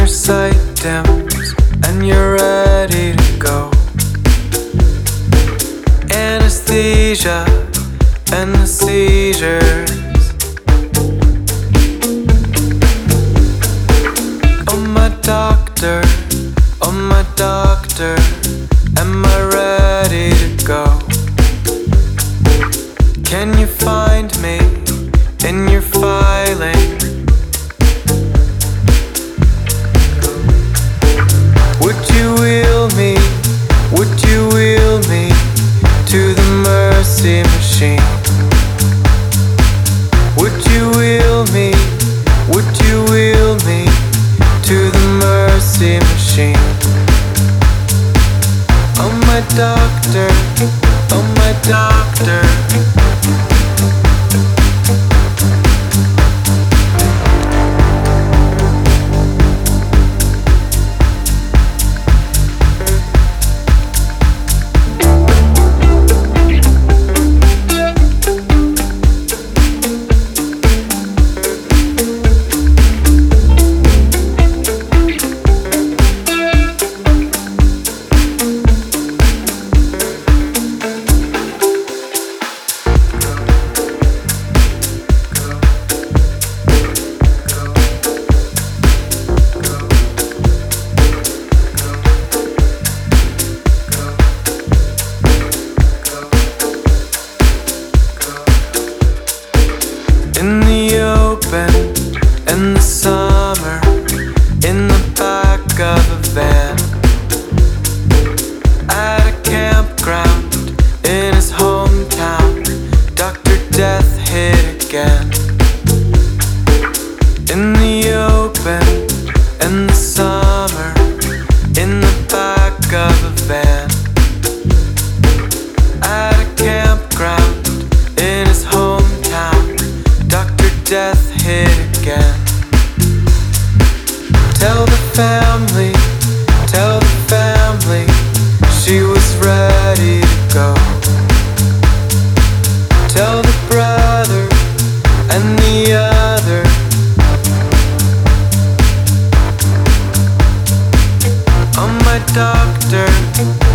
your sight dims and you're ready to go. Anesthesia and the seizures. Oh, my doctor, oh, my doctor, am I ready to go? Can you find me in your machine? Would you wheel me? Would you wheel me to the mercy machine? Oh my doctor, oh my doctor. in the open, in the summer, in the back of Tell the family, tell the family, she was ready to go. Tell the brother and the other. Oh, my doctor.